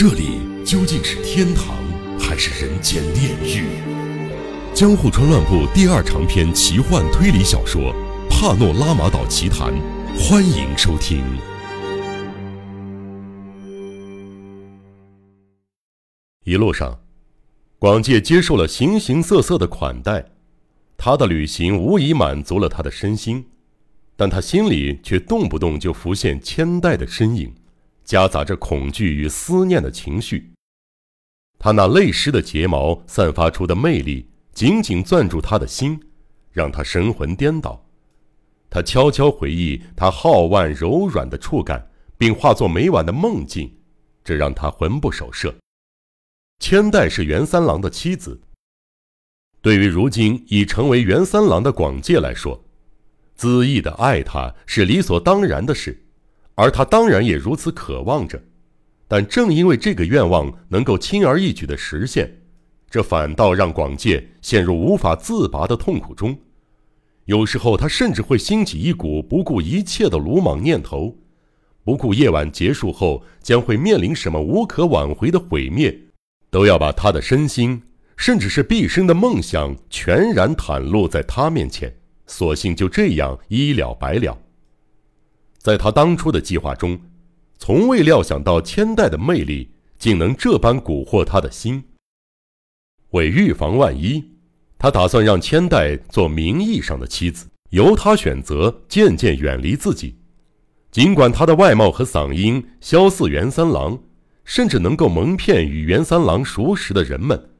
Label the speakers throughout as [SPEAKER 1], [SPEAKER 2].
[SPEAKER 1] 这里究竟是天堂还是人间炼狱？江户川乱步第二长篇奇幻推理小说《帕诺拉玛岛奇谈》，欢迎收听。一路上，广介接受了形形色色的款待，他的旅行无疑满足了他的身心，但他心里却动不动就浮现千代的身影。夹杂着恐惧与思念的情绪，他那泪湿的睫毛散发出的魅力，紧紧攥住他的心，让他神魂颠倒。他悄悄回忆他皓腕柔软的触感，并化作每晚的梦境，这让他魂不守舍。千代是袁三郎的妻子，对于如今已成为袁三郎的广介来说，恣意的爱他是理所当然的事。而他当然也如此渴望着，但正因为这个愿望能够轻而易举的实现，这反倒让广介陷入无法自拔的痛苦中。有时候，他甚至会兴起一股不顾一切的鲁莽念头，不顾夜晚结束后将会面临什么无可挽回的毁灭，都要把他的身心，甚至是毕生的梦想全然袒露在他面前，索性就这样一了百了。在他当初的计划中，从未料想到千代的魅力竟能这般蛊惑他的心。为预防万一，他打算让千代做名义上的妻子，由他选择，渐渐远离自己。尽管他的外貌和嗓音相似袁三郎，甚至能够蒙骗与袁三郎熟识的人们，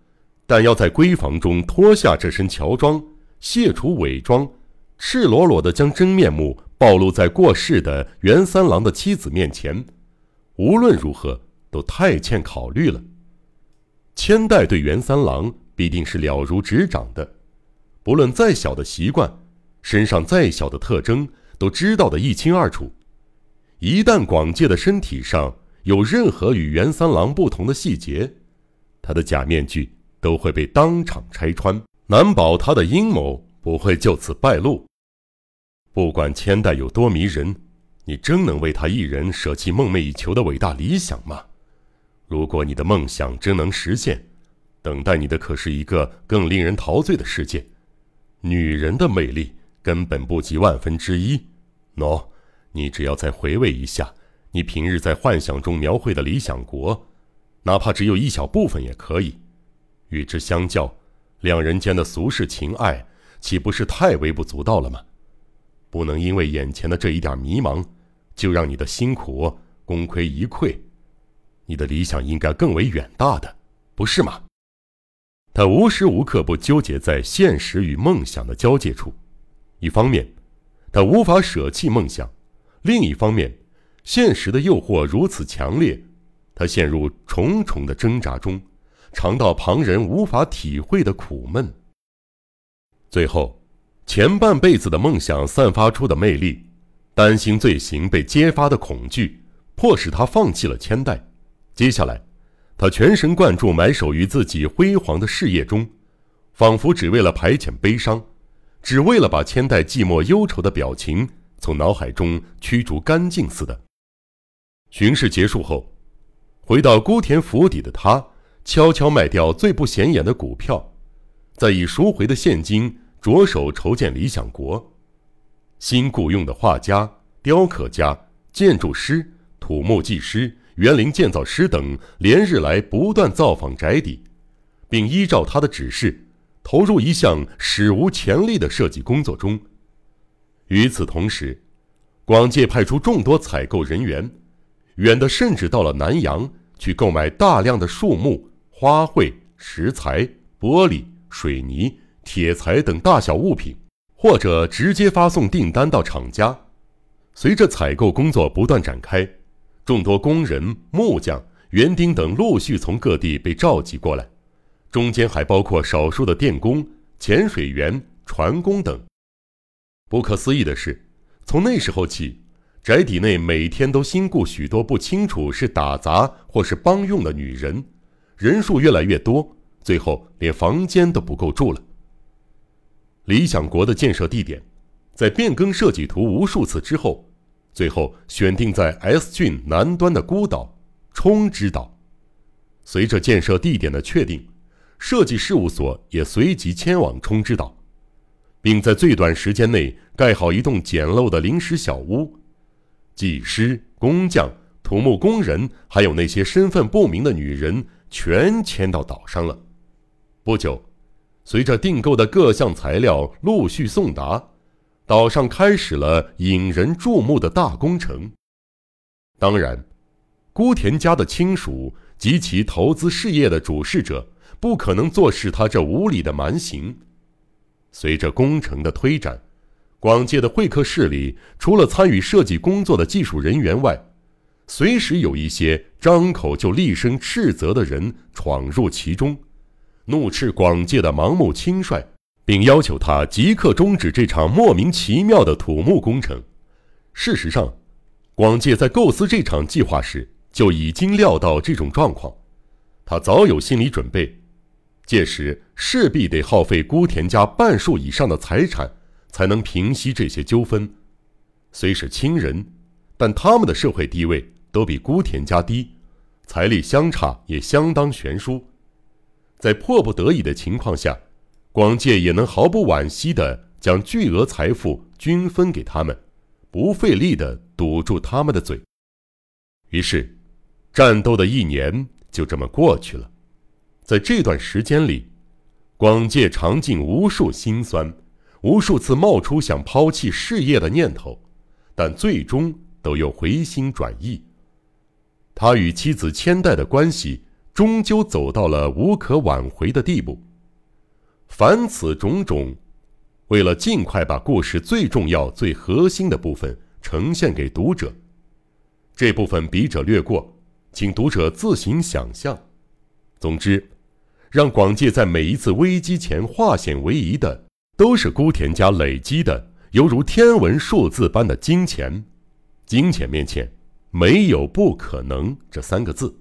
[SPEAKER 1] 但要在闺房中脱下这身乔装，卸除伪装，赤裸裸地将真面目。暴露在过世的袁三郎的妻子面前，无论如何都太欠考虑了。千代对袁三郎必定是了如指掌的，不论再小的习惯，身上再小的特征，都知道的一清二楚。一旦广介的身体上有任何与袁三郎不同的细节，他的假面具都会被当场拆穿，难保他的阴谋不会就此败露。不管千代有多迷人，你真能为他一人舍弃梦寐以求的伟大理想吗？如果你的梦想真能实现，等待你的可是一个更令人陶醉的世界。女人的魅力根本不及万分之一。喏，你只要再回味一下你平日在幻想中描绘的理想国，哪怕只有一小部分也可以。与之相较，两人间的俗世情爱，岂不是太微不足道了吗？不能因为眼前的这一点迷茫，就让你的辛苦功亏一篑。你的理想应该更为远大的，不是吗？他无时无刻不纠结在现实与梦想的交界处。一方面，他无法舍弃梦想；另一方面，现实的诱惑如此强烈，他陷入重重的挣扎中，尝到旁人无法体会的苦闷。最后。前半辈子的梦想散发出的魅力，担心罪行被揭发的恐惧，迫使他放弃了千代。接下来，他全神贯注埋首于自己辉煌的事业中，仿佛只为了排遣悲伤，只为了把千代寂寞忧愁的表情从脑海中驱逐干净似的。巡视结束后，回到孤田府邸的他，悄悄卖掉最不显眼的股票，再以赎回的现金。着手筹建理想国，新雇佣的画家、雕刻家、建筑师、土木技师、园林建造师等连日来不断造访宅邸，并依照他的指示，投入一项史无前例的设计工作中。与此同时，广界派出众多采购人员，远的甚至到了南洋去购买大量的树木、花卉、石材、玻璃、水泥。铁材等大小物品，或者直接发送订单到厂家。随着采购工作不断展开，众多工人、木匠、园丁等陆续从各地被召集过来，中间还包括少数的电工、潜水员、船工等。不可思议的是，从那时候起，宅邸内每天都新雇许多不清楚是打杂或是帮用的女人，人数越来越多，最后连房间都不够住了。理想国的建设地点，在变更设计图无数次之后，最后选定在 S 郡南端的孤岛——冲之岛。随着建设地点的确定，设计事务所也随即迁往冲之岛，并在最短时间内盖好一栋简陋的临时小屋。技师、工匠、土木工人，还有那些身份不明的女人，全迁到岛上了。不久，随着订购的各项材料陆续送达，岛上开始了引人注目的大工程。当然，孤田家的亲属及其投资事业的主事者不可能坐视他这无理的蛮行。随着工程的推展，广介的会客室里，除了参与设计工作的技术人员外，随时有一些张口就厉声斥责的人闯入其中，怒斥广介的盲目轻率，并要求他即刻终止这场莫名其妙的土木工程。事实上，广介在构思这场计划时就已经料到这种状况，他早有心理准备，届时势必得耗费孤田家半数以上的财产，才能平息这些纠纷。虽是亲人，但他们的社会地位都比孤田家低，财力相差也相当悬殊。在迫不得已的情况下，广介也能毫不惋惜地将巨额财富均分给他们。不费力地堵住他们的嘴。于是，战斗的一年就这么过去了。在这段时间里，广介尝尽无数辛酸，无数次冒出想抛弃事业的念头，但最终都又回心转意。他与妻子千代的关系终究走到了无可挽回的地步。凡此种种。为了尽快把故事最重要、最核心的部分呈现给读者，这部分笔者略过，请读者自行想象。总之，让广介在每一次危机前化险为夷的，都是孤田家累积的犹如天文数字般的金钱。金钱面前，没有不可能这三个字。